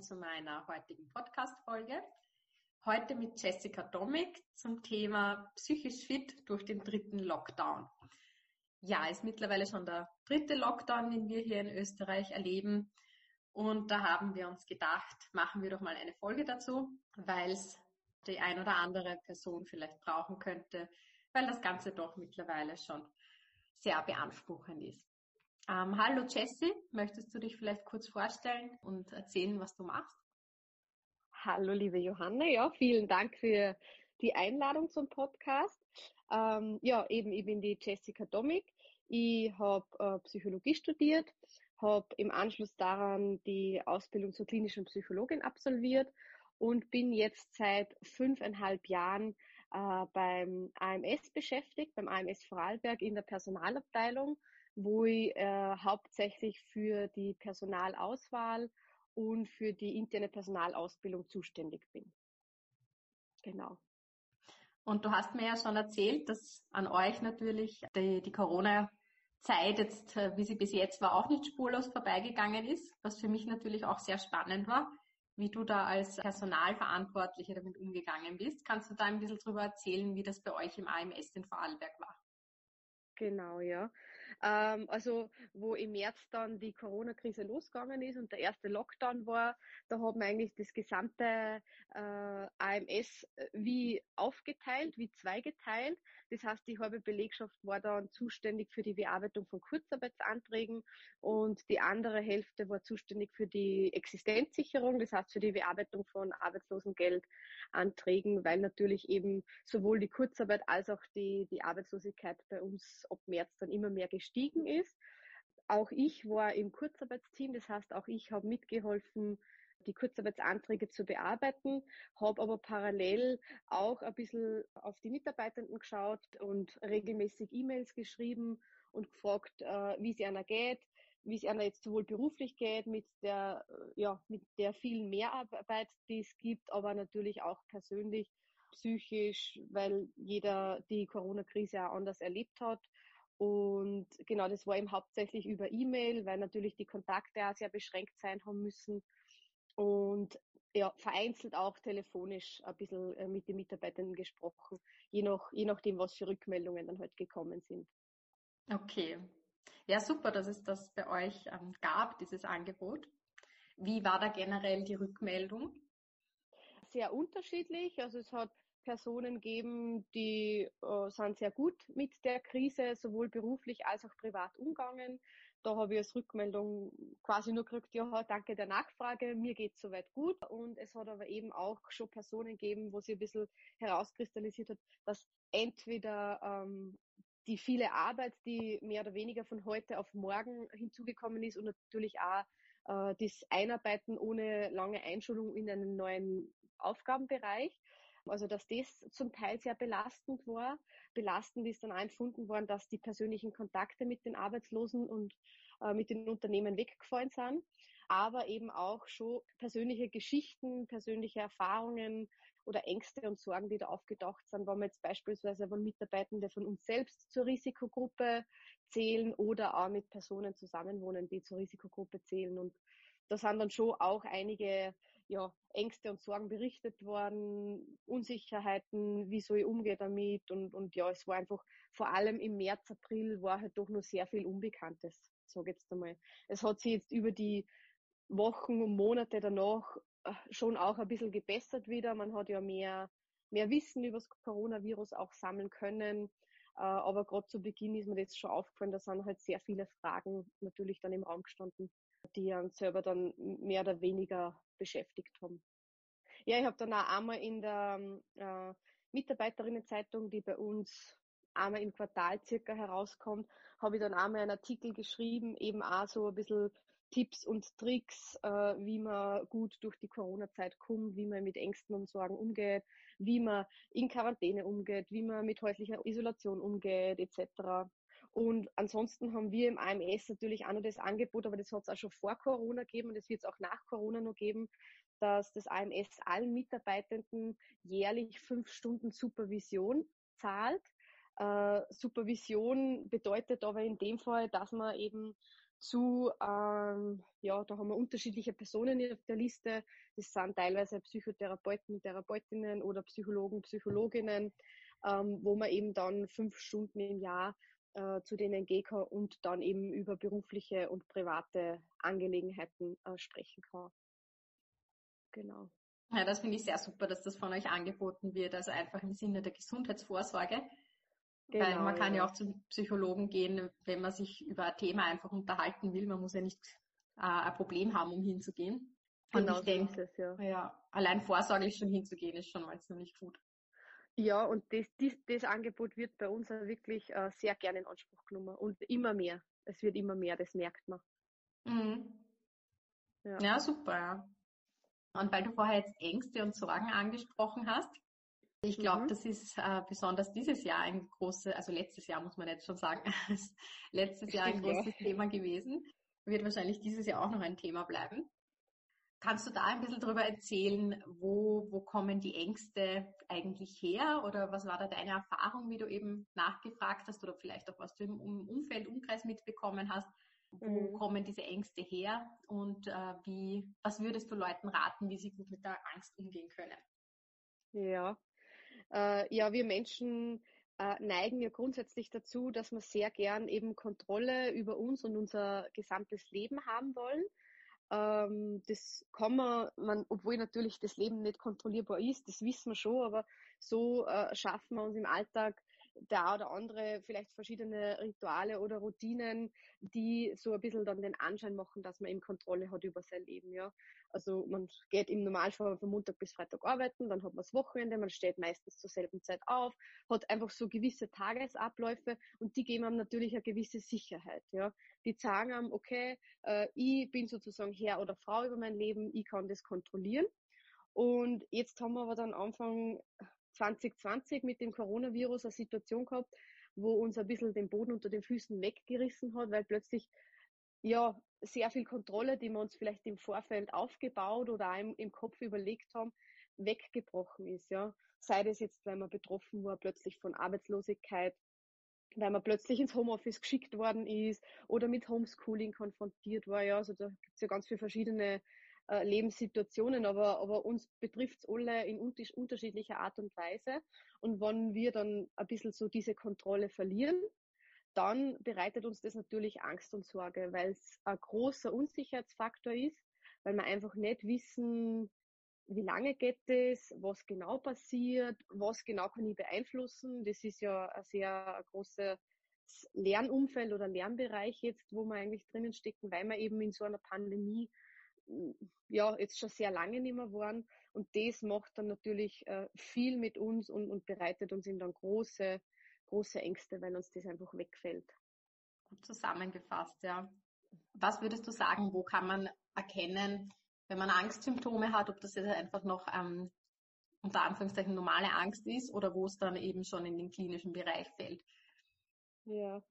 zu meiner heutigen Podcast-Folge. Heute mit Jessica Domig zum Thema psychisch fit durch den dritten Lockdown. Ja, ist mittlerweile schon der dritte Lockdown, den wir hier in Österreich erleben. Und da haben wir uns gedacht, machen wir doch mal eine Folge dazu, weil es die ein oder andere Person vielleicht brauchen könnte, weil das Ganze doch mittlerweile schon sehr beanspruchend ist. Ähm, hallo Jessie, möchtest du dich vielleicht kurz vorstellen und erzählen, was du machst? Hallo liebe Johanna, ja, vielen Dank für die Einladung zum Podcast. Ähm, ja, eben, ich bin die Jessica Domig. Ich habe äh, Psychologie studiert, habe im Anschluss daran die Ausbildung zur klinischen Psychologin absolviert und bin jetzt seit fünfeinhalb Jahren äh, beim AMS beschäftigt, beim AMS Vorarlberg in der Personalabteilung, wo ich äh, hauptsächlich für die Personalauswahl und für die interne Personalausbildung zuständig bin. Genau. Und du hast mir ja schon erzählt, dass an euch natürlich die, die Corona-Zeit jetzt, äh, wie sie bis jetzt war, auch nicht spurlos vorbeigegangen ist, was für mich natürlich auch sehr spannend war wie du da als Personalverantwortliche damit umgegangen bist. Kannst du da ein bisschen drüber erzählen, wie das bei euch im AMS in Vorarlberg war? Genau, ja. Ähm, also wo im März dann die Corona-Krise losgegangen ist und der erste Lockdown war, da haben wir eigentlich das gesamte äh, AMS äh, wie aufgeteilt, wie zweigeteilt. Das heißt, die halbe Belegschaft war dann zuständig für die Bearbeitung von Kurzarbeitsanträgen und die andere Hälfte war zuständig für die Existenzsicherung, das heißt für die Bearbeitung von Arbeitslosengeldanträgen, weil natürlich eben sowohl die Kurzarbeit als auch die, die Arbeitslosigkeit bei uns ab März dann immer mehr gestiegen ist. Auch ich war im Kurzarbeitsteam, das heißt, auch ich habe mitgeholfen, die Kurzarbeitsanträge zu bearbeiten, habe aber parallel auch ein bisschen auf die Mitarbeitenden geschaut und regelmäßig E-Mails geschrieben und gefragt, äh, wie es einer geht, wie es einer jetzt sowohl beruflich geht, mit der, äh, ja, mit der vielen Mehrarbeit, die es gibt, aber natürlich auch persönlich, psychisch, weil jeder die Corona-Krise auch anders erlebt hat. Und genau, das war eben hauptsächlich über E-Mail, weil natürlich die Kontakte auch sehr beschränkt sein haben müssen und ja, vereinzelt auch telefonisch ein bisschen äh, mit den Mitarbeitern gesprochen, je, nach, je nachdem, was für Rückmeldungen dann halt gekommen sind. Okay. Ja, super, dass es das bei euch ähm, gab, dieses Angebot. Wie war da generell die Rückmeldung? Sehr unterschiedlich. Also es hat Personen gegeben, die äh, sind sehr gut mit der Krise, sowohl beruflich als auch privat umgegangen. Da habe ich als Rückmeldung quasi nur gekriegt, ja, danke der Nachfrage, mir geht es soweit gut. Und es hat aber eben auch schon Personen gegeben, wo sich ein bisschen herauskristallisiert hat, dass entweder ähm, die viele Arbeit, die mehr oder weniger von heute auf morgen hinzugekommen ist und natürlich auch äh, das Einarbeiten ohne lange Einschulung in einen neuen Aufgabenbereich. Also dass das zum Teil sehr belastend war. Belastend ist dann auch empfunden worden, dass die persönlichen Kontakte mit den Arbeitslosen und äh, mit den Unternehmen weggefallen sind. Aber eben auch schon persönliche Geschichten, persönliche Erfahrungen oder Ängste und Sorgen, die da aufgetaucht sind, wenn wir jetzt beispielsweise von Mitarbeitenden von uns selbst zur Risikogruppe zählen oder auch mit Personen zusammenwohnen, die zur Risikogruppe zählen. Und da sind dann schon auch einige ja, Ängste und Sorgen berichtet worden, Unsicherheiten, wie soll ich umgehen damit und, und ja, es war einfach, vor allem im März, April war halt doch noch sehr viel Unbekanntes, sage ich jetzt einmal. Es hat sich jetzt über die Wochen und Monate danach äh, schon auch ein bisschen gebessert wieder. Man hat ja mehr, mehr Wissen über das Coronavirus auch sammeln können. Äh, aber gerade zu Beginn ist mir das schon aufgefallen, da sind halt sehr viele Fragen natürlich dann im Raum gestanden die uns selber dann mehr oder weniger beschäftigt haben. Ja, ich habe dann auch einmal in der äh, Mitarbeiterinnenzeitung, die bei uns einmal im Quartal circa herauskommt, habe ich dann einmal einen Artikel geschrieben, eben auch so ein bisschen Tipps und Tricks, äh, wie man gut durch die Corona-Zeit kommt, wie man mit Ängsten und Sorgen umgeht, wie man in Quarantäne umgeht, wie man mit häuslicher Isolation umgeht, etc. Und ansonsten haben wir im AMS natürlich auch noch das Angebot, aber das hat es auch schon vor Corona gegeben und das wird es auch nach Corona noch geben, dass das AMS allen Mitarbeitenden jährlich fünf Stunden Supervision zahlt. Äh, Supervision bedeutet aber in dem Fall, dass man eben zu, ähm, ja, da haben wir unterschiedliche Personen auf der Liste. Das sind teilweise Psychotherapeuten, Therapeutinnen oder Psychologen, Psychologinnen, ähm, wo man eben dann fünf Stunden im Jahr äh, zu denen gehen kann und dann eben über berufliche und private Angelegenheiten äh, sprechen kann. Genau. Ja, das finde ich sehr super, dass das von euch angeboten wird, also einfach im Sinne der Gesundheitsvorsorge. Genau, Weil man kann ja. ja auch zum Psychologen gehen, wenn man sich über ein Thema einfach unterhalten will. Man muss ja nicht äh, ein Problem haben, um hinzugehen. Und genau ich denke, ja. ja. allein vorsorglich schon hinzugehen, ist schon mal ziemlich gut. Ja, und das, das, das Angebot wird bei uns wirklich äh, sehr gerne in Anspruch genommen und immer mehr. Es wird immer mehr, das merkt man. Mhm. Ja. ja, super. Ja. Und weil du vorher jetzt Ängste und Sorgen angesprochen hast, ich glaube, mhm. das ist äh, besonders dieses Jahr ein großes, also letztes Jahr muss man jetzt schon sagen, letztes Jahr ein großes ja. Thema gewesen. Wird wahrscheinlich dieses Jahr auch noch ein Thema bleiben. Kannst du da ein bisschen darüber erzählen, wo, wo kommen die Ängste eigentlich her? Oder was war da deine Erfahrung, wie du eben nachgefragt hast oder vielleicht auch was du im Umfeld, Umkreis mitbekommen hast? Wo mhm. kommen diese Ängste her und äh, wie, was würdest du Leuten raten, wie sie gut mit der Angst umgehen können? Ja, äh, ja, wir Menschen äh, neigen ja grundsätzlich dazu, dass wir sehr gern eben Kontrolle über uns und unser gesamtes Leben haben wollen. Ähm, das kann man, man, obwohl natürlich das Leben nicht kontrollierbar ist, das wissen wir schon, aber so äh, schaffen wir uns im Alltag der oder andere vielleicht verschiedene Rituale oder Routinen, die so ein bisschen dann den Anschein machen, dass man eben Kontrolle hat über sein Leben, ja. Also man geht im Normalfall von Montag bis Freitag arbeiten, dann hat man das Wochenende, man steht meistens zur selben Zeit auf, hat einfach so gewisse Tagesabläufe und die geben einem natürlich eine gewisse Sicherheit, ja. Die sagen einem, okay, äh, ich bin sozusagen Herr oder Frau über mein Leben, ich kann das kontrollieren. Und jetzt haben wir aber dann Anfang 2020 mit dem Coronavirus eine Situation gehabt, wo uns ein bisschen den Boden unter den Füßen weggerissen hat, weil plötzlich ja sehr viel Kontrolle, die wir uns vielleicht im Vorfeld aufgebaut oder im, im Kopf überlegt haben, weggebrochen ist, ja. Sei das jetzt, weil man betroffen war plötzlich von Arbeitslosigkeit, weil man plötzlich ins Homeoffice geschickt worden ist oder mit Homeschooling konfrontiert war, ja. Also da gibt es ja ganz viele verschiedene äh, Lebenssituationen, aber, aber uns betrifft es alle in unterschiedlicher Art und Weise. Und wenn wir dann ein bisschen so diese Kontrolle verlieren, dann bereitet uns das natürlich Angst und Sorge, weil es ein großer Unsicherheitsfaktor ist, weil wir einfach nicht wissen, wie lange geht es, was genau passiert, was genau kann ich beeinflussen. Das ist ja ein sehr großes Lernumfeld oder Lernbereich jetzt, wo wir eigentlich drinnen stecken, weil wir eben in so einer Pandemie ja, jetzt schon sehr lange nicht mehr waren. Und das macht dann natürlich äh, viel mit uns und, und bereitet uns in dann große, große Ängste, weil uns das einfach wegfällt. Gut zusammengefasst, ja. Was würdest du sagen, wo kann man erkennen, wenn man Angstsymptome hat, ob das jetzt einfach noch ähm, unter Anführungszeichen normale Angst ist oder wo es dann eben schon in den klinischen Bereich fällt? Ja,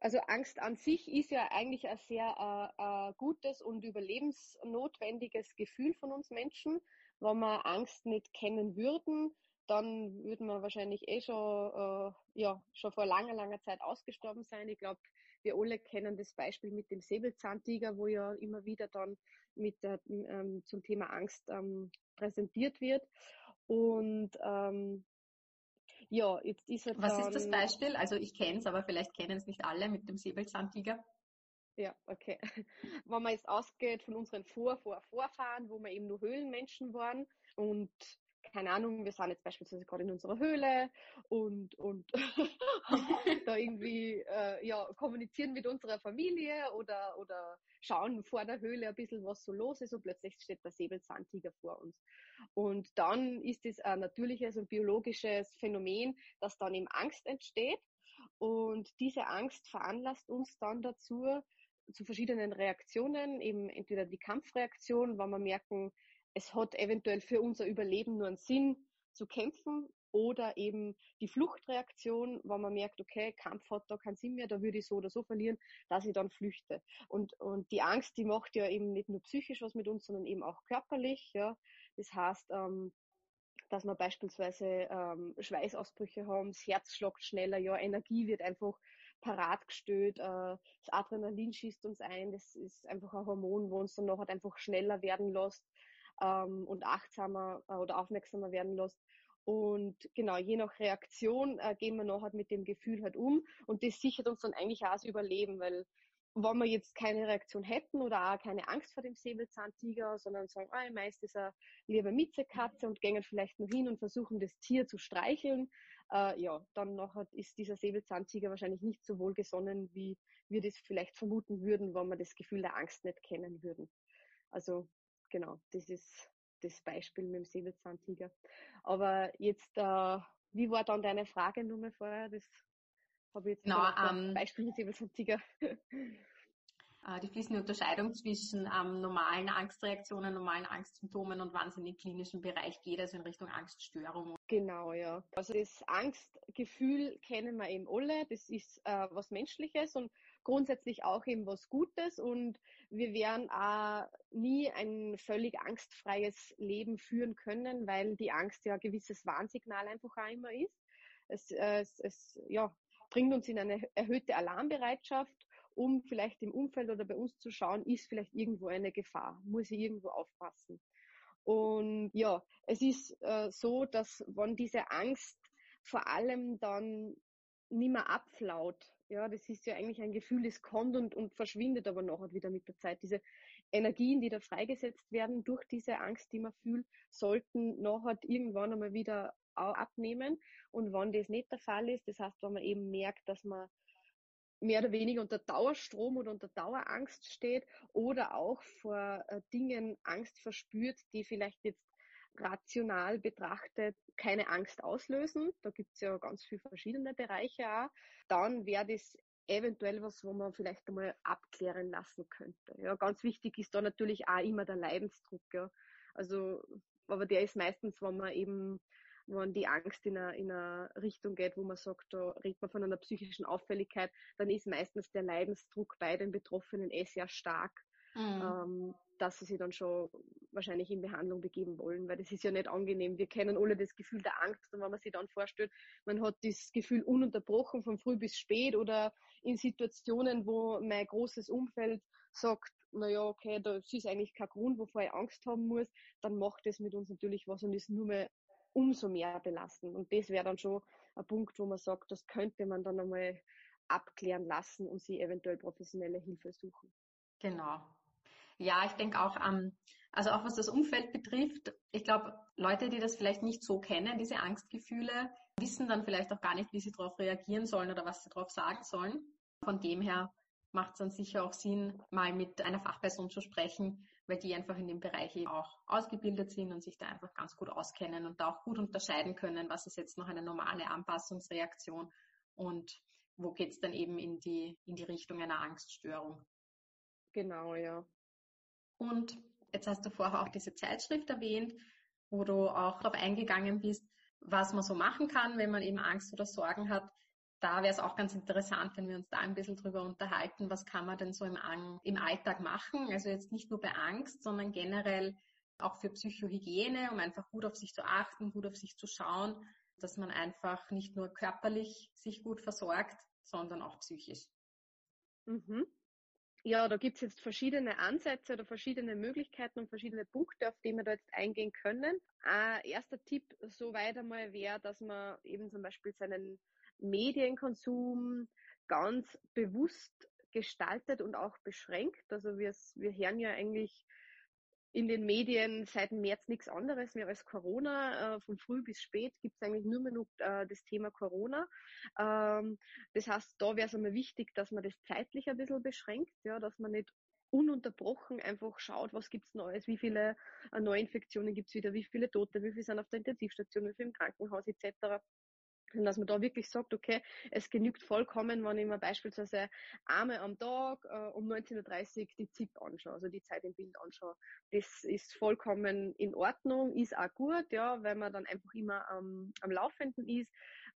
also Angst an sich ist ja eigentlich ein sehr äh, äh, gutes und überlebensnotwendiges Gefühl von uns Menschen. Wenn wir Angst nicht kennen würden, dann würden wir wahrscheinlich eh schon, äh, ja, schon vor langer, langer Zeit ausgestorben sein. Ich glaube, wir alle kennen das Beispiel mit dem Säbelzahntiger, wo ja immer wieder dann mit der, ähm, zum Thema Angst ähm, präsentiert wird. Und ähm, ja, jetzt ist er Was ist das Beispiel? Also ich kenne es, aber vielleicht kennen es nicht alle mit dem Säbelzahntiger. Ja, okay. Wenn man jetzt ausgeht von unseren Vor, Vor, Vorfahren, wo wir eben nur Höhlenmenschen waren und keine Ahnung, wir sind jetzt beispielsweise gerade in unserer Höhle und, und da irgendwie äh, ja, kommunizieren mit unserer Familie oder, oder schauen vor der Höhle ein bisschen, was so los ist und plötzlich steht der Säbelzahntiger vor uns. Und dann ist es ein natürliches und biologisches Phänomen, dass dann eben Angst entsteht und diese Angst veranlasst uns dann dazu, zu verschiedenen Reaktionen, eben entweder die Kampfreaktion, wenn wir merken, es hat eventuell für unser Überleben nur einen Sinn zu kämpfen oder eben die Fluchtreaktion, wenn man merkt, okay, Kampf hat da keinen Sinn mehr, da würde ich so oder so verlieren, dass ich dann flüchte. Und, und die Angst, die macht ja eben nicht nur psychisch was mit uns, sondern eben auch körperlich. Ja. Das heißt, ähm, dass wir beispielsweise ähm, Schweißausbrüche haben, das Herz schlagt schneller, ja, Energie wird einfach parat gestellt, äh, das Adrenalin schießt uns ein, das ist einfach ein Hormon, wo uns dann noch halt einfach schneller werden lässt ähm, und achtsamer äh, oder aufmerksamer werden lässt. Und genau, je nach Reaktion äh, gehen wir noch halt mit dem Gefühl halt um und das sichert uns dann eigentlich auch das Überleben, weil wenn wir jetzt keine Reaktion hätten oder auch keine Angst vor dem Säbelzahntiger, sondern sagen, ah, meist ist er lieber Miezekatze und gehen vielleicht noch hin und versuchen, das Tier zu streicheln, äh, ja, dann nachher ist dieser Säbelzahntiger wahrscheinlich nicht so wohlgesonnen, wie wir das vielleicht vermuten würden, wenn wir das Gefühl der Angst nicht kennen würden. Also genau, das ist das Beispiel mit dem Säbelzahntiger. Aber jetzt, äh, wie war dann deine Frage nur mal vorher? Das habe ich jetzt no, ähm, Beispiel mit Säbelzahntiger. Äh, die fließende Unterscheidung zwischen ähm, normalen Angstreaktionen, normalen Angstsymptomen und wann es in den klinischen Bereich geht, also in Richtung Angststörung. Genau, ja. Also das Angstgefühl kennen wir eben alle. Das ist äh, was Menschliches und grundsätzlich auch eben was Gutes und wir werden auch nie ein völlig angstfreies Leben führen können, weil die Angst ja ein gewisses Warnsignal einfach auch immer ist. Es, es, es ja, bringt uns in eine erhöhte Alarmbereitschaft um vielleicht im Umfeld oder bei uns zu schauen, ist vielleicht irgendwo eine Gefahr, muss ich irgendwo aufpassen. Und ja, es ist äh, so, dass wenn diese Angst vor allem dann nicht mehr abflaut, ja, das ist ja eigentlich ein Gefühl, das kommt und, und verschwindet aber nachher wieder mit der Zeit. Diese Energien, die da freigesetzt werden durch diese Angst, die man fühlt, sollten nachher irgendwann einmal wieder abnehmen. Und wenn das nicht der Fall ist, das heißt, wenn man eben merkt, dass man mehr oder weniger unter Dauerstrom oder unter Dauerangst steht oder auch vor äh, Dingen Angst verspürt, die vielleicht jetzt rational betrachtet keine Angst auslösen. Da gibt es ja ganz viele verschiedene Bereiche auch. Dann wäre das eventuell was, wo man vielleicht einmal abklären lassen könnte. Ja, ganz wichtig ist da natürlich auch immer der Leidensdruck. Ja. Also, aber der ist meistens, wenn man eben wenn die Angst in eine, in eine Richtung geht, wo man sagt, da redet man von einer psychischen Auffälligkeit, dann ist meistens der Leidensdruck bei den Betroffenen eh sehr stark, mhm. ähm, dass sie sich dann schon wahrscheinlich in Behandlung begeben wollen, weil das ist ja nicht angenehm. Wir kennen alle das Gefühl der Angst und wenn man sich dann vorstellt, man hat das Gefühl ununterbrochen von früh bis spät oder in Situationen, wo mein großes Umfeld sagt, naja, okay, da ist eigentlich kein Grund, wovor ich Angst haben muss, dann macht das mit uns natürlich was und ist nur mehr umso mehr belasten. Und das wäre dann schon ein Punkt, wo man sagt, das könnte man dann einmal abklären lassen und sie eventuell professionelle Hilfe suchen. Genau. Ja, ich denke auch, ähm, also auch was das Umfeld betrifft, ich glaube, Leute, die das vielleicht nicht so kennen, diese Angstgefühle, wissen dann vielleicht auch gar nicht, wie sie darauf reagieren sollen oder was sie darauf sagen sollen. Von dem her macht es dann sicher auch Sinn, mal mit einer Fachperson zu sprechen, weil die einfach in dem Bereich eben auch ausgebildet sind und sich da einfach ganz gut auskennen und da auch gut unterscheiden können, was ist jetzt noch eine normale Anpassungsreaktion und wo geht es dann eben in die, in die Richtung einer Angststörung. Genau, ja. Und jetzt hast du vorher auch diese Zeitschrift erwähnt, wo du auch darauf eingegangen bist, was man so machen kann, wenn man eben Angst oder Sorgen hat da wäre es auch ganz interessant, wenn wir uns da ein bisschen drüber unterhalten, was kann man denn so im, im Alltag machen? Also jetzt nicht nur bei Angst, sondern generell auch für Psychohygiene, um einfach gut auf sich zu achten, gut auf sich zu schauen, dass man einfach nicht nur körperlich sich gut versorgt, sondern auch psychisch. Mhm. Ja, da gibt es jetzt verschiedene Ansätze oder verschiedene Möglichkeiten und verschiedene Punkte, auf die wir da jetzt eingehen können. Ein erster Tipp soweit einmal wäre, dass man eben zum Beispiel seinen Medienkonsum ganz bewusst gestaltet und auch beschränkt. Also wir, wir hören ja eigentlich in den Medien seit März nichts anderes mehr als Corona. Äh, von früh bis spät gibt es eigentlich nur mehr noch äh, das Thema Corona. Ähm, das heißt, da wäre es einmal wichtig, dass man das zeitlich ein bisschen beschränkt, ja, dass man nicht ununterbrochen einfach schaut, was gibt's Neues, wie viele äh, Neuinfektionen gibt's wieder, wie viele Tote, wie viele sind auf der Intensivstation, wie viele im Krankenhaus etc. Und dass man da wirklich sagt, okay, es genügt vollkommen, wenn ich mir beispielsweise einmal am Tag äh, um 19.30 Uhr die ZIP anschaue, also die Zeit im Bild anschaue. Das ist vollkommen in Ordnung, ist auch gut, ja, weil man dann einfach immer am, am Laufenden ist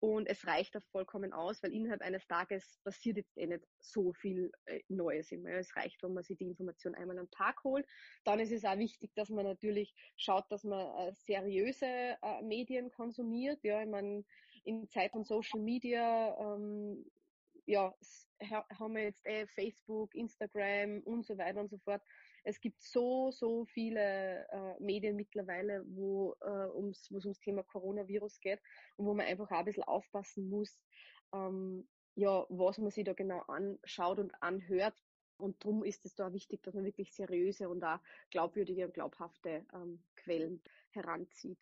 und es reicht auch vollkommen aus, weil innerhalb eines Tages passiert jetzt eh nicht so viel äh, Neues immer. Es reicht, wenn man sich die Information einmal am Tag holt. Dann ist es auch wichtig, dass man natürlich schaut, dass man äh, seriöse äh, Medien konsumiert. Ja, ich meine, in Zeit von Social Media ähm, ja, haben wir jetzt eh Facebook, Instagram und so weiter und so fort. Es gibt so, so viele äh, Medien mittlerweile, wo äh, ums, es ums Thema Coronavirus geht und wo man einfach auch ein bisschen aufpassen muss, ähm, ja, was man sich da genau anschaut und anhört. Und darum ist es da wichtig, dass man wirklich seriöse und auch glaubwürdige und glaubhafte ähm, Quellen heranzieht.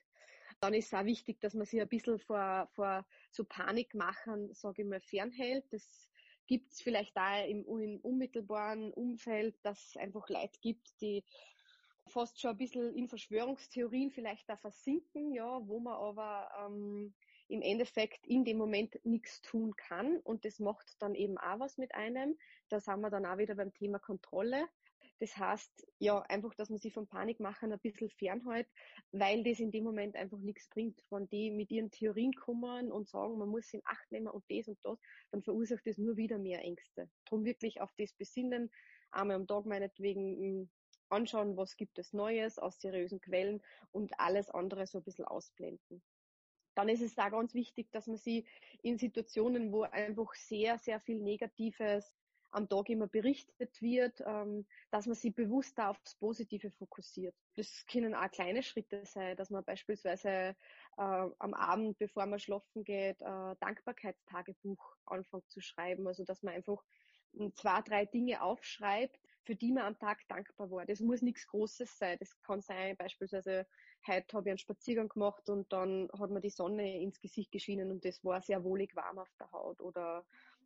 Dann ist es auch wichtig, dass man sich ein bisschen vor, vor so Panikmachern, sage ich mal, fernhält. Das gibt es vielleicht da im, im unmittelbaren Umfeld, dass es einfach Leute gibt, die fast schon ein bisschen in Verschwörungstheorien vielleicht da versinken, ja, wo man aber ähm, im Endeffekt in dem Moment nichts tun kann und das macht dann eben auch was mit einem. Da sind wir dann auch wieder beim Thema Kontrolle. Das heißt, ja, einfach, dass man sich vom Panikmachen ein bisschen fernhält, weil das in dem Moment einfach nichts bringt. Wenn die mit ihren Theorien kommen und sagen, man muss in Acht nehmen und das und das, dann verursacht das nur wieder mehr Ängste. Drum wirklich auf das besinnen, einmal am Tag meinetwegen hm, anschauen, was gibt es Neues aus seriösen Quellen und alles andere so ein bisschen ausblenden. Dann ist es da ganz wichtig, dass man sie in Situationen, wo einfach sehr, sehr viel Negatives am Tag immer berichtet wird, ähm, dass man sich bewusst da aufs Positive fokussiert. Das können auch kleine Schritte sein, dass man beispielsweise äh, am Abend, bevor man schlafen geht, äh, Dankbarkeitstagebuch anfängt zu schreiben. Also dass man einfach zwei, drei Dinge aufschreibt, für die man am Tag dankbar war. Das muss nichts Großes sein. Das kann sein, beispielsweise, heute habe ich einen Spaziergang gemacht und dann hat mir die Sonne ins Gesicht geschienen und das war sehr wohlig warm auf der Haut. Oder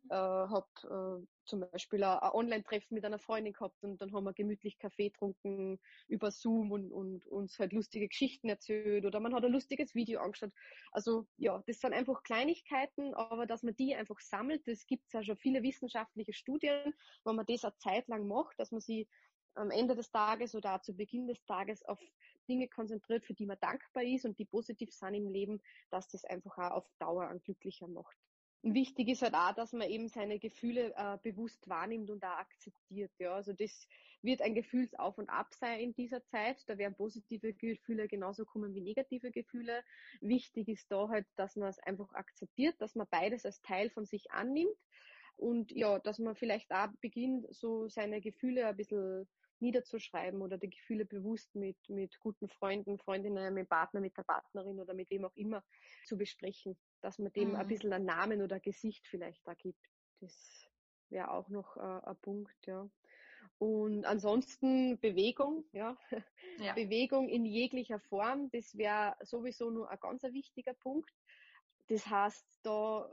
äh, habe äh, zum Beispiel ein, ein Online-Treffen mit einer Freundin gehabt und dann haben wir gemütlich Kaffee getrunken über Zoom und, und uns halt lustige Geschichten erzählt oder man hat ein lustiges Video angeschaut. Also ja, das sind einfach Kleinigkeiten, aber dass man die einfach sammelt, das gibt es ja schon viele wissenschaftliche Studien, wenn man das eine Zeit lang macht, dass man sie am Ende des Tages oder zu Beginn des Tages auf Dinge konzentriert, für die man dankbar ist und die positiv sind im Leben, dass das einfach auch auf Dauer an glücklicher macht. Wichtig ist halt auch, dass man eben seine Gefühle äh, bewusst wahrnimmt und auch akzeptiert. Ja, also das wird ein Gefühlsauf und Ab sein in dieser Zeit. Da werden positive Gefühle genauso kommen wie negative Gefühle. Wichtig ist da halt, dass man es einfach akzeptiert, dass man beides als Teil von sich annimmt und ja, dass man vielleicht auch beginnt, so seine Gefühle ein bisschen niederzuschreiben oder die Gefühle bewusst mit, mit guten Freunden, Freundinnen, mit Partner, mit der Partnerin oder mit wem auch immer zu besprechen, dass man dem mhm. ein bisschen einen Namen oder ein Gesicht vielleicht da gibt. Das wäre auch noch äh, ein Punkt, ja. Und ansonsten Bewegung, ja. ja. Bewegung in jeglicher Form, das wäre sowieso nur ein ganz wichtiger Punkt. Das heißt, da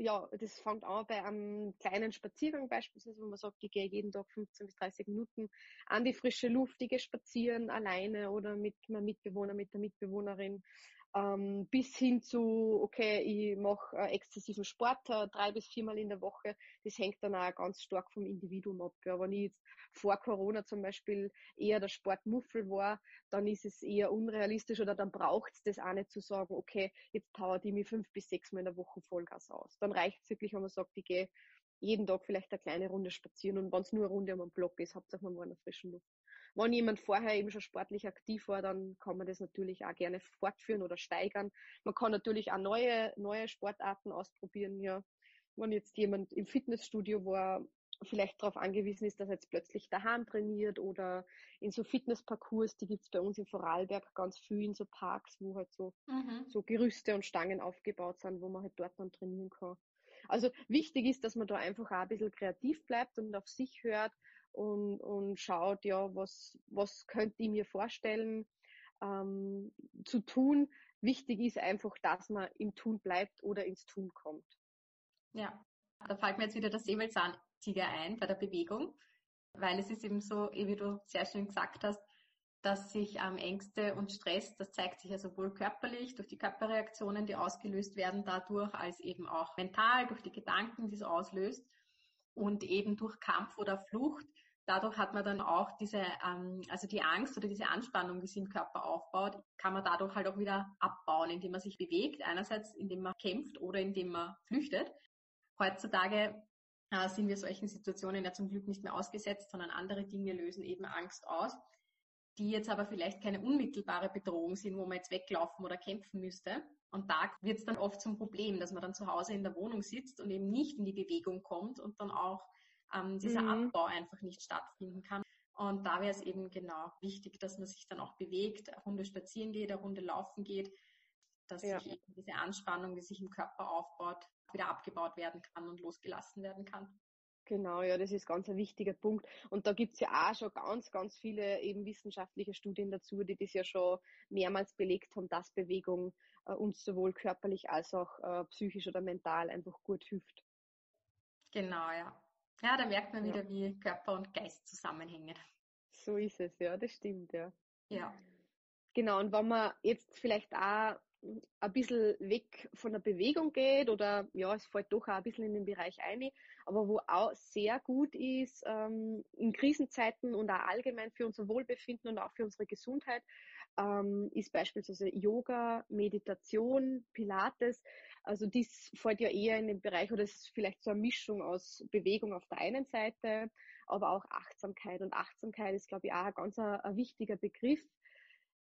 ja, das fängt an bei einem kleinen Spaziergang beispielsweise, wo man sagt, ich gehe jeden Tag 15 bis 30 Minuten an die frische Luft, ich gehe spazieren alleine oder mit meinem Mitbewohner, mit der Mitbewohnerin ähm, bis hin zu, okay, ich mache äh, exzessiven Sport äh, drei bis viermal in der Woche. Das hängt dann auch ganz stark vom Individuum ab. Ja. Wenn ich jetzt vor Corona zum Beispiel eher der Sportmuffel war, dann ist es eher unrealistisch oder dann braucht es das auch nicht zu sagen, okay, jetzt powert ich mich fünf bis sechs Mal in der Woche Vollgas aus. Dann reicht es wirklich, wenn man sagt, ich gehe jeden Tag vielleicht eine kleine Runde spazieren und wenn es nur eine Runde um einen Block ist, hauptsächlich man war in der frischen Luft. Wenn jemand vorher eben schon sportlich aktiv war, dann kann man das natürlich auch gerne fortführen oder steigern. Man kann natürlich auch neue, neue Sportarten ausprobieren, ja. Wenn jetzt jemand im Fitnessstudio war, vielleicht darauf angewiesen ist, dass er jetzt plötzlich daheim trainiert oder in so Fitnessparcours, die gibt's bei uns in Vorarlberg ganz viel in so Parks, wo halt so, mhm. so Gerüste und Stangen aufgebaut sind, wo man halt dort dann trainieren kann. Also wichtig ist, dass man da einfach auch ein bisschen kreativ bleibt und auf sich hört und, und schaut, ja, was, was könnte ich mir vorstellen ähm, zu tun. Wichtig ist einfach, dass man im Tun bleibt oder ins Tun kommt. Ja, da fällt mir jetzt wieder der Säbelzahntiger ein bei der Bewegung, weil es ist eben so, wie du sehr schön gesagt hast, dass sich ähm, Ängste und Stress, das zeigt sich ja sowohl körperlich durch die Körperreaktionen, die ausgelöst werden dadurch, als eben auch mental durch die Gedanken, die es auslöst und eben durch Kampf oder Flucht. Dadurch hat man dann auch diese, ähm, also die Angst oder diese Anspannung, die sich im Körper aufbaut, kann man dadurch halt auch wieder abbauen, indem man sich bewegt. Einerseits, indem man kämpft oder indem man flüchtet. Heutzutage äh, sind wir solchen Situationen ja zum Glück nicht mehr ausgesetzt, sondern andere Dinge lösen eben Angst aus die jetzt aber vielleicht keine unmittelbare Bedrohung sind, wo man jetzt weglaufen oder kämpfen müsste. Und da wird es dann oft zum Problem, dass man dann zu Hause in der Wohnung sitzt und eben nicht in die Bewegung kommt und dann auch ähm, dieser mhm. Abbau einfach nicht stattfinden kann. Und da wäre es eben genau wichtig, dass man sich dann auch bewegt, eine Runde spazieren geht, eine Runde laufen geht, dass ja. sich eben diese Anspannung, die sich im Körper aufbaut, wieder abgebaut werden kann und losgelassen werden kann. Genau, ja, das ist ganz ein wichtiger Punkt. Und da gibt's ja auch schon ganz, ganz viele eben wissenschaftliche Studien dazu, die das ja schon mehrmals belegt haben, dass Bewegung äh, uns sowohl körperlich als auch äh, psychisch oder mental einfach gut hilft. Genau, ja. Ja, da merkt man ja. wieder, wie Körper und Geist zusammenhängen. So ist es, ja, das stimmt, ja. Ja. Genau, und wenn man jetzt vielleicht auch ein bisschen weg von der Bewegung geht oder ja, es fällt doch auch ein bisschen in den Bereich ein, aber wo auch sehr gut ist ähm, in Krisenzeiten und auch allgemein für unser Wohlbefinden und auch für unsere Gesundheit, ähm, ist beispielsweise Yoga, Meditation, Pilates. Also dies fällt ja eher in den Bereich oder es ist vielleicht so eine Mischung aus Bewegung auf der einen Seite, aber auch Achtsamkeit. Und Achtsamkeit ist, glaube ich, auch ein ganz ein, ein wichtiger Begriff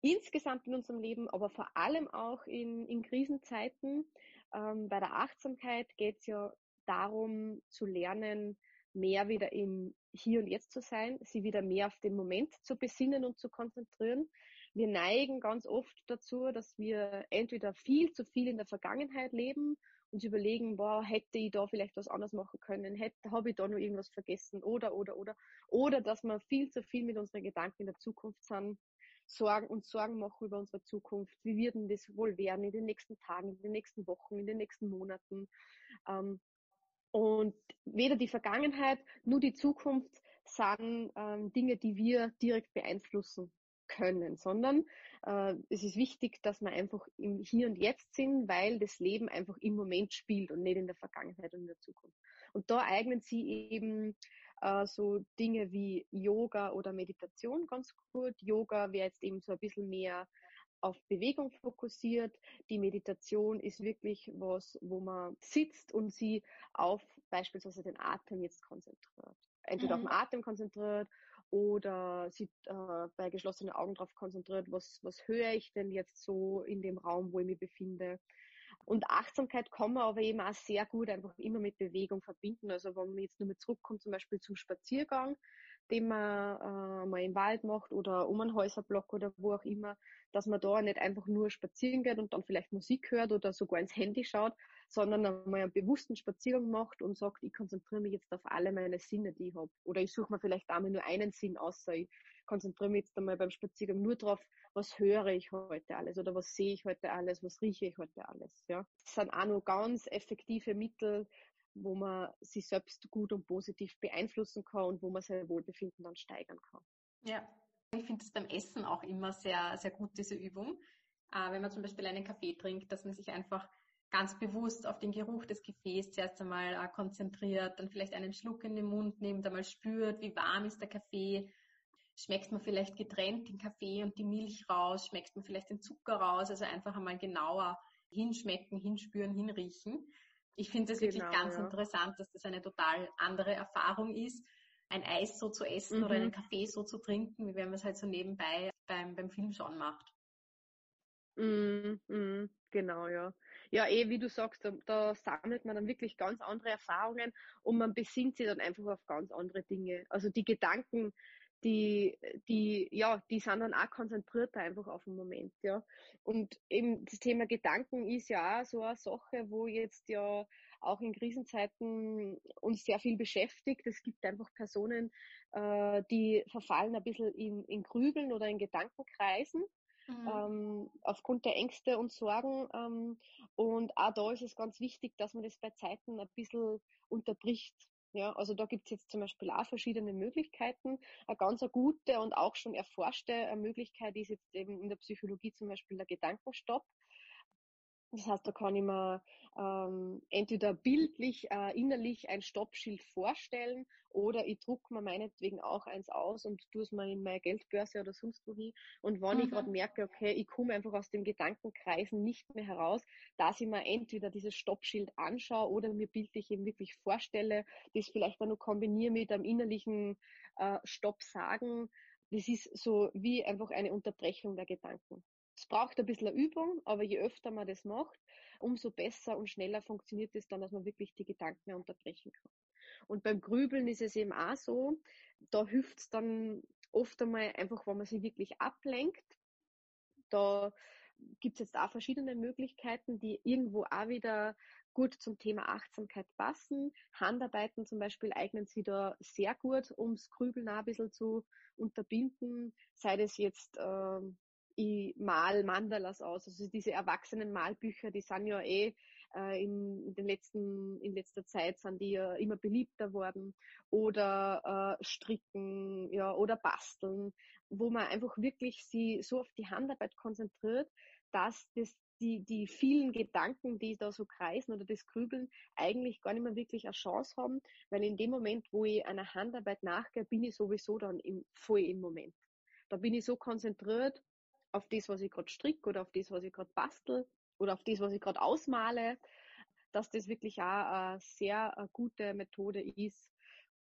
insgesamt in unserem Leben, aber vor allem auch in, in Krisenzeiten. Ähm, bei der Achtsamkeit geht es ja darum zu lernen, mehr wieder im Hier und Jetzt zu sein, sie wieder mehr auf den Moment zu besinnen und zu konzentrieren. Wir neigen ganz oft dazu, dass wir entweder viel zu viel in der Vergangenheit leben uns überlegen, boah, hätte ich da vielleicht was anderes machen können, hätte, habe ich da noch irgendwas vergessen oder, oder, oder. Oder dass wir viel zu viel mit unseren Gedanken in der Zukunft sind Sorgen und Sorgen machen über unsere Zukunft. Wie wird denn das wohl werden in den nächsten Tagen, in den nächsten Wochen, in den nächsten Monaten? Ähm, und weder die Vergangenheit nur die Zukunft sind ähm, Dinge, die wir direkt beeinflussen können, sondern äh, es ist wichtig, dass wir einfach im Hier und Jetzt sind, weil das Leben einfach im Moment spielt und nicht in der Vergangenheit und in der Zukunft. Und da eignen sie eben äh, so Dinge wie Yoga oder Meditation ganz gut. Yoga wäre jetzt eben so ein bisschen mehr auf Bewegung fokussiert. Die Meditation ist wirklich was, wo man sitzt und sie auf beispielsweise den Atem jetzt konzentriert. Entweder mhm. auf den Atem konzentriert oder sie äh, bei geschlossenen Augen darauf konzentriert, was, was höre ich denn jetzt so in dem Raum, wo ich mich befinde. Und Achtsamkeit kann man aber eben auch sehr gut einfach immer mit Bewegung verbinden. Also wenn man jetzt nur mit zurückkommt, zum Beispiel zum Spaziergang, den man äh, mal im Wald macht oder um einen Häuserblock oder wo auch immer, dass man da nicht einfach nur spazieren geht und dann vielleicht Musik hört oder sogar ins Handy schaut, sondern einmal einen bewussten Spaziergang macht und sagt, ich konzentriere mich jetzt auf alle meine Sinne, die ich habe. Oder ich suche mir vielleicht einmal nur einen Sinn außer ich konzentriere mich jetzt einmal beim Spaziergang nur darauf, was höre ich heute alles oder was sehe ich heute alles, was rieche ich heute alles. Ja. Das sind auch noch ganz effektive Mittel, wo man sich selbst gut und positiv beeinflussen kann und wo man sein Wohlbefinden dann steigern kann. Ja, ich finde es beim Essen auch immer sehr, sehr gut, diese Übung. Äh, wenn man zum Beispiel einen Kaffee trinkt, dass man sich einfach ganz bewusst auf den Geruch des Kaffees zuerst einmal äh, konzentriert, dann vielleicht einen Schluck in den Mund nimmt, einmal spürt, wie warm ist der Kaffee, schmeckt man vielleicht getrennt den Kaffee und die Milch raus, schmeckt man vielleicht den Zucker raus, also einfach einmal genauer hinschmecken, hinspüren, hinriechen. Ich finde es genau, wirklich ganz ja. interessant, dass das eine total andere Erfahrung ist, ein Eis so zu essen mhm. oder einen Kaffee so zu trinken, wie wenn man es halt so nebenbei beim, beim Filmschauen macht. Mm, mm, genau, ja. Ja, eh, wie du sagst, da, da, sammelt man dann wirklich ganz andere Erfahrungen und man besinnt sich dann einfach auf ganz andere Dinge. Also die Gedanken, die, die, ja, die sind dann auch konzentrierter einfach auf den Moment, ja. Und eben das Thema Gedanken ist ja auch so eine Sache, wo jetzt ja auch in Krisenzeiten uns sehr viel beschäftigt. Es gibt einfach Personen, äh, die verfallen ein bisschen in, in Grübeln oder in Gedankenkreisen. Mhm. Ähm, aufgrund der Ängste und Sorgen. Ähm, und auch da ist es ganz wichtig, dass man das bei Zeiten ein bisschen unterbricht. Ja, also da gibt es jetzt zum Beispiel auch verschiedene Möglichkeiten. Eine ganz gute und auch schon erforschte äh, Möglichkeit ist jetzt eben in der Psychologie zum Beispiel der Gedankenstopp. Das heißt, da kann ich mir ähm, entweder bildlich, äh, innerlich ein Stoppschild vorstellen oder ich drucke mir meinetwegen auch eins aus und tue es mal in meine Geldbörse oder sonst wo hin. Und wenn mhm. ich gerade merke, okay, ich komme einfach aus dem Gedankenkreisen nicht mehr heraus, dass ich mir entweder dieses Stoppschild anschaue oder mir bildlich eben wirklich vorstelle, das vielleicht dann noch kombiniere mit einem innerlichen äh, Stopp sagen, das ist so wie einfach eine Unterbrechung der Gedanken. Es braucht ein bisschen Übung, aber je öfter man das macht, umso besser und schneller funktioniert es dann, dass man wirklich die Gedanken unterbrechen kann. Und beim Grübeln ist es eben auch so, da hilft es dann oft einmal einfach, wenn man sich wirklich ablenkt. Da gibt es jetzt auch verschiedene Möglichkeiten, die irgendwo auch wieder gut zum Thema Achtsamkeit passen. Handarbeiten zum Beispiel eignen sich da sehr gut, ums Grübeln auch ein bisschen zu unterbinden. Sei das jetzt, äh, ich mal Mandalas aus. Also diese erwachsenen Malbücher, die sind ja eh äh, in, den letzten, in letzter Zeit sind die ja immer beliebter worden. Oder äh, stricken, ja, oder basteln, wo man einfach wirklich sie so auf die Handarbeit konzentriert, dass das die, die vielen Gedanken, die da so kreisen oder das Grübeln, eigentlich gar nicht mehr wirklich eine Chance haben, weil in dem Moment, wo ich einer Handarbeit nachgehe, bin ich sowieso dann im, voll im Moment. Da bin ich so konzentriert auf das, was ich gerade stricke oder auf das, was ich gerade bastel oder auf das, was ich gerade ausmale, dass das wirklich auch eine sehr gute Methode ist,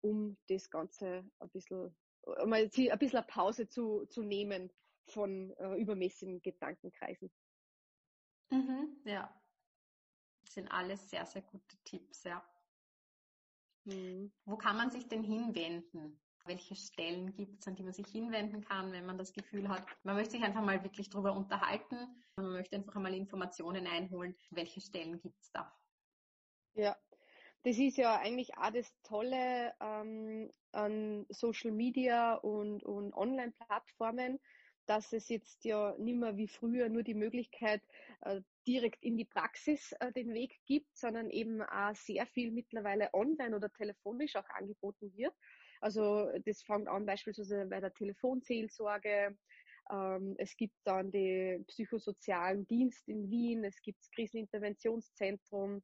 um das Ganze ein bisschen, mal ein bisschen eine Pause zu, zu nehmen von äh, übermäßigen Gedankenkreisen. Mhm, ja. Das sind alles sehr, sehr gute Tipps, ja. Mhm. Wo kann man sich denn hinwenden? Welche Stellen gibt es, an die man sich hinwenden kann, wenn man das Gefühl hat, man möchte sich einfach mal wirklich darüber unterhalten, man möchte einfach einmal Informationen einholen. Welche Stellen gibt es da? Ja, das ist ja eigentlich auch das Tolle ähm, an Social Media und, und Online-Plattformen, dass es jetzt ja nicht mehr wie früher nur die Möglichkeit äh, direkt in die Praxis äh, den Weg gibt, sondern eben auch sehr viel mittlerweile online oder telefonisch auch angeboten wird. Also das fängt an beispielsweise bei der Telefonseelsorge. Ähm, es gibt dann den psychosozialen Dienst in Wien, es gibt das Kriseninterventionszentrum,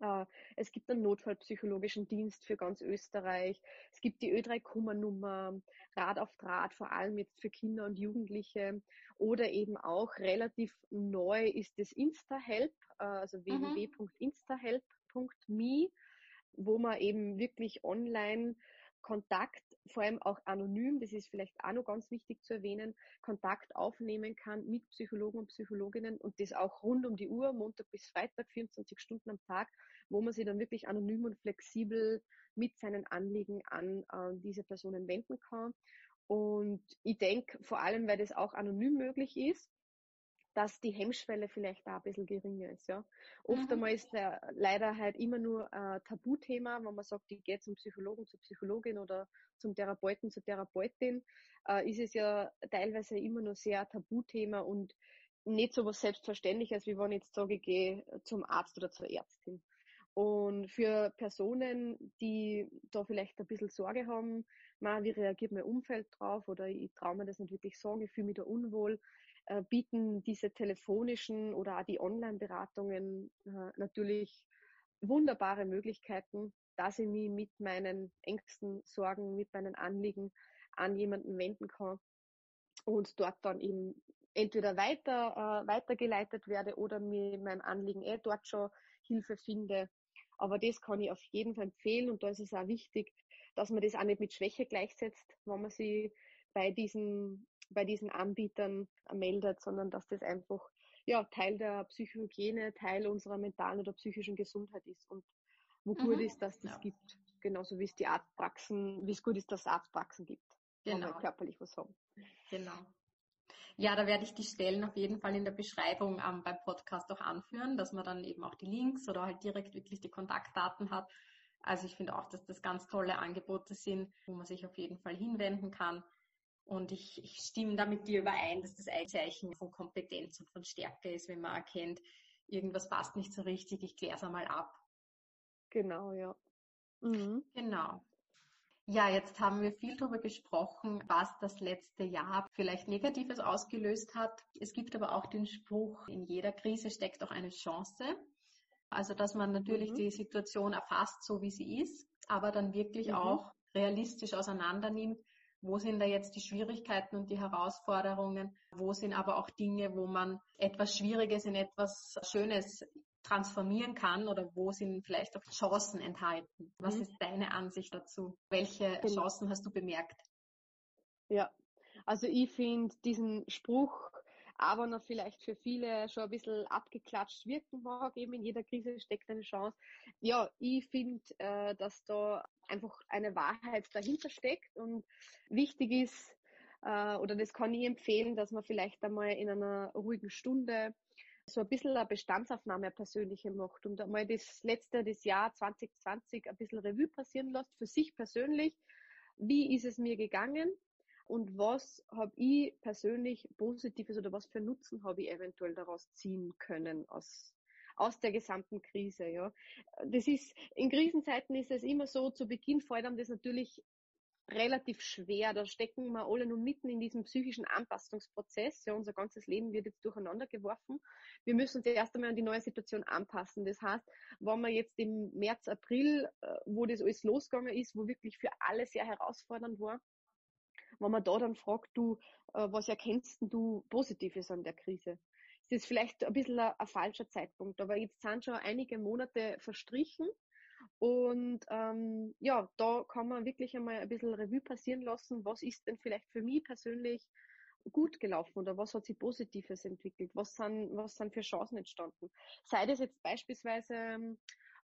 äh, es gibt einen notfallpsychologischen Dienst für ganz Österreich. Es gibt die Ö3-Kummer-Nummer, Rad auf Draht, vor allem jetzt für Kinder und Jugendliche. Oder eben auch relativ neu ist das InstaHelp, äh, also mhm. www.instahelp.me, wo man eben wirklich online Kontakt, vor allem auch anonym, das ist vielleicht auch noch ganz wichtig zu erwähnen, Kontakt aufnehmen kann mit Psychologen und Psychologinnen und das auch rund um die Uhr, Montag bis Freitag, 24 Stunden am Tag, wo man sich dann wirklich anonym und flexibel mit seinen Anliegen an äh, diese Personen wenden kann. Und ich denke, vor allem, weil das auch anonym möglich ist, dass die Hemmschwelle vielleicht da ein bisschen geringer ist. Ja. Oft mhm. einmal ist der, leider halt immer nur ein Tabuthema, wenn man sagt, ich gehe zum Psychologen, zur Psychologin oder zum Therapeuten, zur Therapeutin, äh, ist es ja teilweise immer nur sehr Tabuthema und nicht so was Selbstverständliches, wie wenn ich jetzt sage, ich gehe zum Arzt oder zur Ärztin. Und für Personen, die da vielleicht ein bisschen Sorge haben, man, wie reagiert mein Umfeld drauf oder ich traue mir das nicht wirklich sagen, ich fühle mich da unwohl, äh, bieten diese telefonischen oder auch die Online-Beratungen äh, natürlich wunderbare Möglichkeiten, dass ich mich mit meinen Ängsten, Sorgen, mit meinen Anliegen an jemanden wenden kann und dort dann eben entweder weiter, äh, weitergeleitet werde oder mir mein Anliegen eh dort schon Hilfe finde. Aber das kann ich auf jeden Fall empfehlen und da ist es auch wichtig, dass man das auch nicht mit Schwäche gleichsetzt, wenn man sie bei diesen bei diesen Anbietern meldet, sondern dass das einfach ja, Teil der Psychohygiene, Teil unserer mentalen oder psychischen Gesundheit ist und wo mhm. gut ist, dass das ja. gibt. Genauso wie es die Arztpraxen, wie es gut ist, dass es Arztpraxen gibt, genau. körperlich was haben. Genau. Ja, da werde ich die Stellen auf jeden Fall in der Beschreibung ähm, beim Podcast auch anführen, dass man dann eben auch die Links oder halt direkt wirklich die Kontaktdaten hat. Also ich finde auch, dass das ganz tolle Angebote sind, wo man sich auf jeden Fall hinwenden kann. Und ich, ich stimme da mit dir überein, dass das ein Zeichen von Kompetenz und von Stärke ist, wenn man erkennt, irgendwas passt nicht so richtig, ich kläre es einmal ab. Genau, ja. Mhm. Genau. Ja, jetzt haben wir viel darüber gesprochen, was das letzte Jahr vielleicht Negatives ausgelöst hat. Es gibt aber auch den Spruch, in jeder Krise steckt auch eine Chance. Also, dass man natürlich mhm. die Situation erfasst, so wie sie ist, aber dann wirklich mhm. auch realistisch auseinander nimmt, wo sind da jetzt die Schwierigkeiten und die Herausforderungen? Wo sind aber auch Dinge, wo man etwas Schwieriges in etwas Schönes transformieren kann oder wo sind vielleicht auch Chancen enthalten? Was mhm. ist deine Ansicht dazu? Welche genau. Chancen hast du bemerkt? Ja, Also ich finde diesen Spruch, aber noch vielleicht für viele schon ein bisschen abgeklatscht wirken mag, eben in jeder Krise steckt eine Chance. Ja, ich finde, äh, dass da einfach eine Wahrheit dahinter steckt und wichtig ist, äh, oder das kann ich empfehlen, dass man vielleicht einmal in einer ruhigen Stunde so ein bisschen eine Bestandsaufnahme eine persönliche macht und einmal das letzte, das Jahr 2020 ein bisschen Revue passieren lässt, für sich persönlich. Wie ist es mir gegangen? Und was habe ich persönlich Positives oder was für Nutzen habe ich eventuell daraus ziehen können aus, aus der gesamten Krise, ja. Das ist, in Krisenzeiten ist es immer so, zu Beginn fällt einem das natürlich relativ schwer. Da stecken wir alle nur mitten in diesem psychischen Anpassungsprozess. Ja, unser ganzes Leben wird jetzt durcheinander geworfen. Wir müssen uns erst einmal an die neue Situation anpassen. Das heißt, wenn man jetzt im März, April, äh, wo das alles losgegangen ist, wo wirklich für alle sehr herausfordernd war, wenn man da dann fragt, du, äh, was erkennst du Positives an der Krise? Das ist vielleicht ein bisschen ein, ein falscher Zeitpunkt, aber jetzt sind schon einige Monate verstrichen und ähm, ja, da kann man wirklich einmal ein bisschen Revue passieren lassen, was ist denn vielleicht für mich persönlich gut gelaufen oder was hat sich Positives entwickelt, was sind, was sind für Chancen entstanden. Sei das jetzt beispielsweise,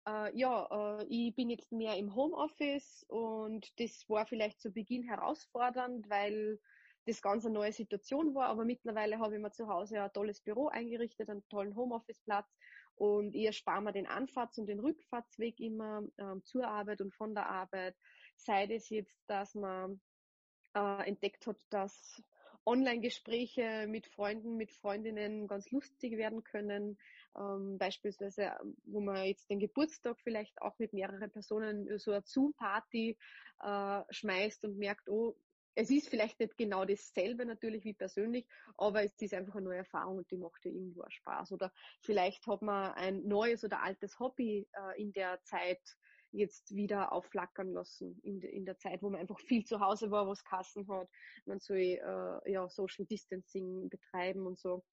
äh, ja, äh, ich bin jetzt mehr im Homeoffice und das war vielleicht zu Beginn herausfordernd, weil das ganz eine neue Situation war, aber mittlerweile habe ich mir zu Hause ein tolles Büro eingerichtet, einen tollen Homeoffice-Platz und ich erspare mir den Anfahrts- und den Rückfahrtsweg immer ähm, zur Arbeit und von der Arbeit. Sei es jetzt, dass man äh, entdeckt hat, dass Online-Gespräche mit Freunden, mit Freundinnen ganz lustig werden können. Ähm, beispielsweise, wo man jetzt den Geburtstag vielleicht auch mit mehreren Personen so eine Zoom-Party äh, schmeißt und merkt, oh, es ist vielleicht nicht genau dasselbe natürlich wie persönlich, aber es ist einfach eine neue Erfahrung und die macht ja irgendwo auch Spaß. Oder vielleicht hat man ein neues oder altes Hobby äh, in der Zeit jetzt wieder aufflackern lassen, in, in der Zeit, wo man einfach viel zu Hause war, was Kassen hat. Man soll äh, ja Social Distancing betreiben und so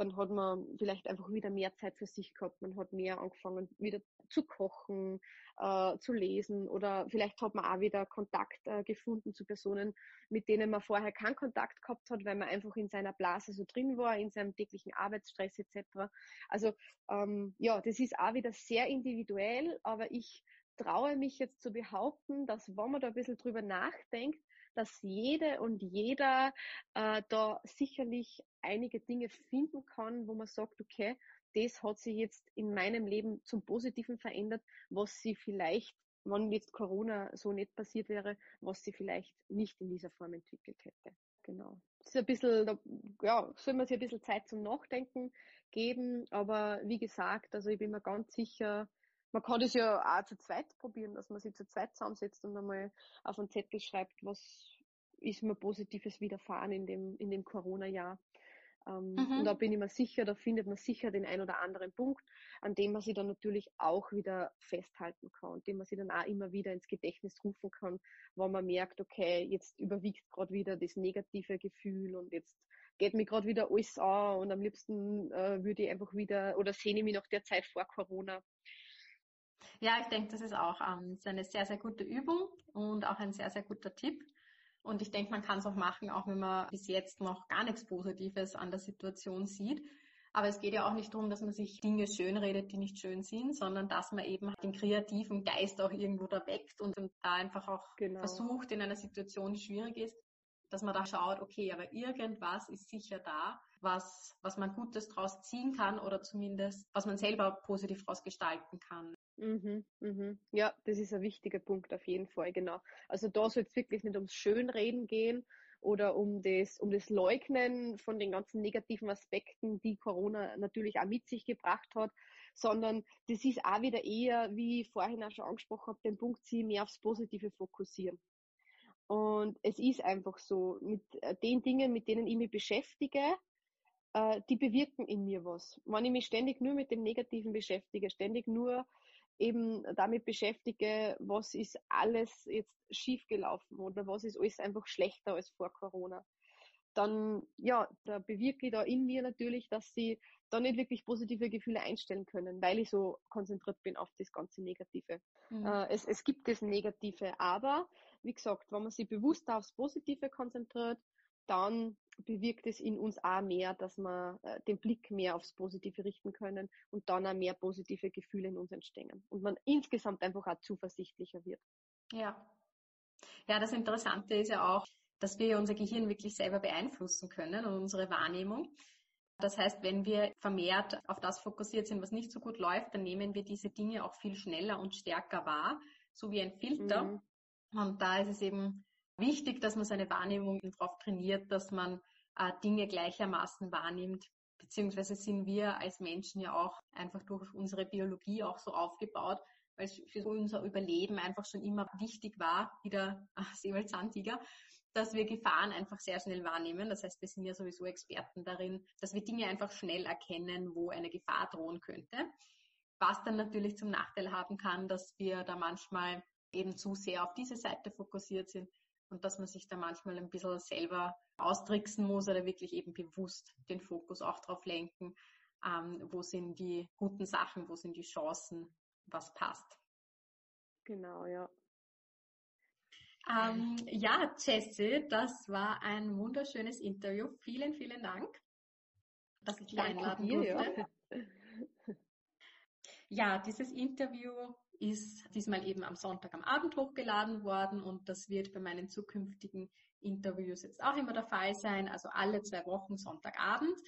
dann hat man vielleicht einfach wieder mehr Zeit für sich gehabt. Man hat mehr angefangen, wieder zu kochen, äh, zu lesen oder vielleicht hat man auch wieder Kontakt äh, gefunden zu Personen, mit denen man vorher keinen Kontakt gehabt hat, weil man einfach in seiner Blase so drin war, in seinem täglichen Arbeitsstress etc. Also ähm, ja, das ist auch wieder sehr individuell, aber ich traue mich jetzt zu behaupten, dass wenn man da ein bisschen drüber nachdenkt, dass jede und jeder äh, da sicherlich einige Dinge finden kann, wo man sagt, okay, das hat sich jetzt in meinem Leben zum Positiven verändert, was sie vielleicht, wenn jetzt Corona so nicht passiert wäre, was sie vielleicht nicht in dieser Form entwickelt hätte. Genau. Das ist ein bisschen, ja, soll man sich ein bisschen Zeit zum Nachdenken geben, aber wie gesagt, also ich bin mir ganz sicher, man kann das ja auch zu zweit probieren, dass man sich zu zweit zusammensetzt und einmal auf einen Zettel schreibt, was ist mir Positives widerfahren in dem, in dem Corona-Jahr. Ähm, mhm. Und da bin ich mir sicher, da findet man sicher den ein oder anderen Punkt, an dem man sich dann natürlich auch wieder festhalten kann und den man sich dann auch immer wieder ins Gedächtnis rufen kann, wenn man merkt, okay, jetzt überwiegt gerade wieder das negative Gefühl und jetzt geht mir gerade wieder alles an und am liebsten äh, würde ich einfach wieder oder sehne ich mich nach der Zeit vor Corona ja, ich denke, das ist auch ähm, ist eine sehr, sehr gute Übung und auch ein sehr, sehr guter Tipp. Und ich denke, man kann es auch machen, auch wenn man bis jetzt noch gar nichts Positives an der Situation sieht. Aber es geht ja auch nicht darum, dass man sich Dinge schönredet, die nicht schön sind, sondern dass man eben den kreativen Geist auch irgendwo da weckt und da einfach auch genau. versucht, in einer Situation, die schwierig ist, dass man da schaut, okay, aber irgendwas ist sicher da, was, was man Gutes draus ziehen kann oder zumindest, was man selber positiv draus gestalten kann. Mhm, mhm. Ja, das ist ein wichtiger Punkt auf jeden Fall, genau. Also da soll es wirklich nicht ums Schönreden gehen oder um das, um das Leugnen von den ganzen negativen Aspekten, die Corona natürlich auch mit sich gebracht hat, sondern das ist auch wieder eher, wie ich vorhin auch schon angesprochen habe, den Punkt, sie mehr aufs Positive fokussieren. Und es ist einfach so, mit äh, den Dingen, mit denen ich mich beschäftige, äh, die bewirken in mir was. Wenn ich mich ständig nur mit dem Negativen beschäftige, ständig nur eben damit beschäftige, was ist alles jetzt schiefgelaufen oder was ist alles einfach schlechter als vor Corona. Dann, ja, da bewirke ich da in mir natürlich, dass sie da nicht wirklich positive Gefühle einstellen können, weil ich so konzentriert bin auf das ganze Negative. Mhm. Äh, es, es gibt das Negative, aber wie gesagt, wenn man sich bewusst aufs Positive konzentriert, dann bewirkt es in uns auch mehr, dass wir äh, den Blick mehr aufs Positive richten können und dann auch mehr positive Gefühle in uns entstehen und man insgesamt einfach auch zuversichtlicher wird. Ja. Ja, das Interessante ist ja auch, dass wir unser Gehirn wirklich selber beeinflussen können und unsere Wahrnehmung. Das heißt, wenn wir vermehrt auf das fokussiert sind, was nicht so gut läuft, dann nehmen wir diese Dinge auch viel schneller und stärker wahr, so wie ein Filter. Mhm. Und da ist es eben wichtig, dass man seine Wahrnehmung darauf trainiert, dass man äh, Dinge gleichermaßen wahrnimmt. Beziehungsweise sind wir als Menschen ja auch einfach durch unsere Biologie auch so aufgebaut, weil es für unser Überleben einfach schon immer wichtig war, wie der äh, Säbelzahntiger, dass wir Gefahren einfach sehr schnell wahrnehmen. Das heißt, wir sind ja sowieso Experten darin, dass wir Dinge einfach schnell erkennen, wo eine Gefahr drohen könnte. Was dann natürlich zum Nachteil haben kann, dass wir da manchmal eben zu sehr auf diese Seite fokussiert sind und dass man sich da manchmal ein bisschen selber austricksen muss oder wirklich eben bewusst den Fokus auch drauf lenken, ähm, wo sind die guten Sachen, wo sind die Chancen, was passt. Genau, ja. Ähm, ja, Jesse, das war ein wunderschönes Interview. Vielen, vielen Dank, dass ich dich einladen dir, durfte. Ja. ja, dieses Interview ist diesmal eben am Sonntag am Abend hochgeladen worden und das wird bei meinen zukünftigen Interviews jetzt auch immer der Fall sein, also alle zwei Wochen Sonntagabend.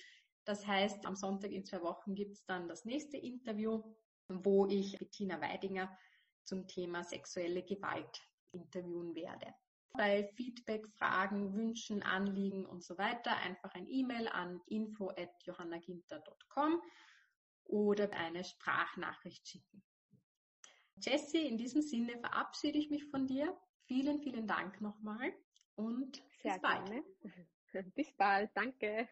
Das heißt, am Sonntag in zwei Wochen gibt es dann das nächste Interview, wo ich Bettina Weidinger zum Thema sexuelle Gewalt interviewen werde. Bei Feedback, Fragen, Wünschen, Anliegen und so weiter einfach ein E-Mail an info@johannaginter.com oder eine Sprachnachricht schicken. Jessie, in diesem Sinne verabschiede ich mich von dir. Vielen, vielen Dank nochmal und Sehr bis bald. Gerne. Bis bald, danke.